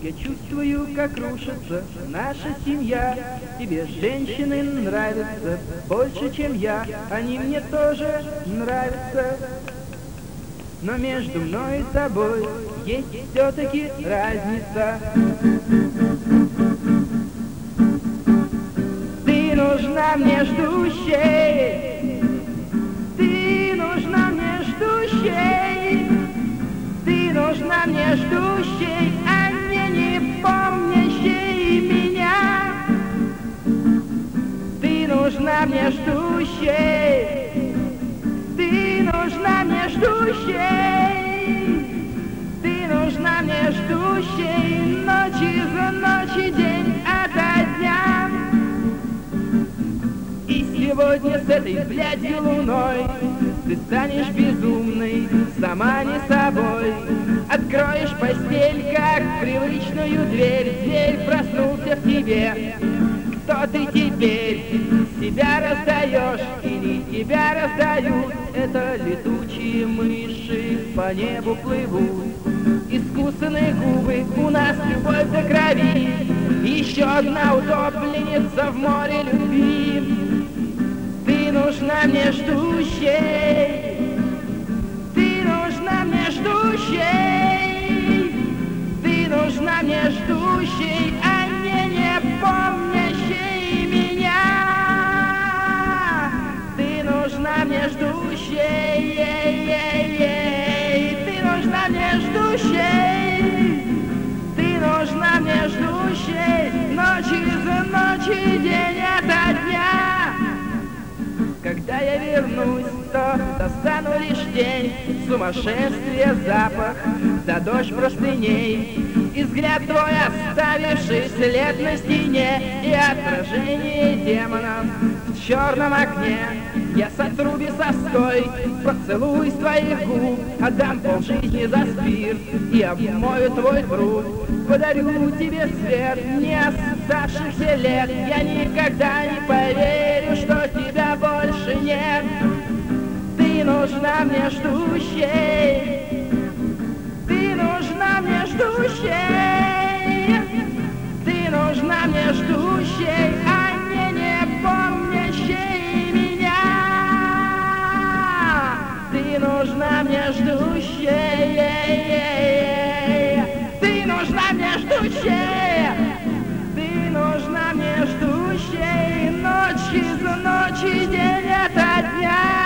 Я чувствую, как рушится наша семья. Тебе женщины нравятся больше, чем я. Они мне тоже нравятся. Но между мной и тобой есть все-таки разница. Ты нужна мне ждущей, ты нужна мне ждущей, ты нужна мне ждущей, нужна мне ждущей, ты нужна мне ждущей, ты нужна мне ждущей. Ночи за ночи, день ото дня. И сегодня с этой блядью луной Ты станешь безумной, сама не собой. Откроешь постель, как привычную дверь. Дверь проснулся в тебе. Кто ты теперь? Себя раздаешь или тебя раздают? Это летучие мыши по небу плывут. Искусанные губы, у нас любовь до крови. Еще одна утопленница в море любви. Ты нужна мне ждущей. Ты нужна мне ждущей. Ты нужна мне ждущей, Когда я вернусь, то достану лишь тень. Сумасшествие, запах, да дождь простыней. И взгляд твой, оставивший след на стене. И отражение демонов в черном окне Я сотру бесовской поцелуй с твоих губ. Отдам полжизни за спирт и обмою твой труп Подарю тебе свет не оставшихся лет. Я никогда не поверю, что тебя больше нет. Ты нужна мне ждущей. Ты нужна мне ждущей. Ты нужна мне ждущей А не не помнящей меня. Ты нужна мне ждущей. Ты нужна мне ждущей. Natasha.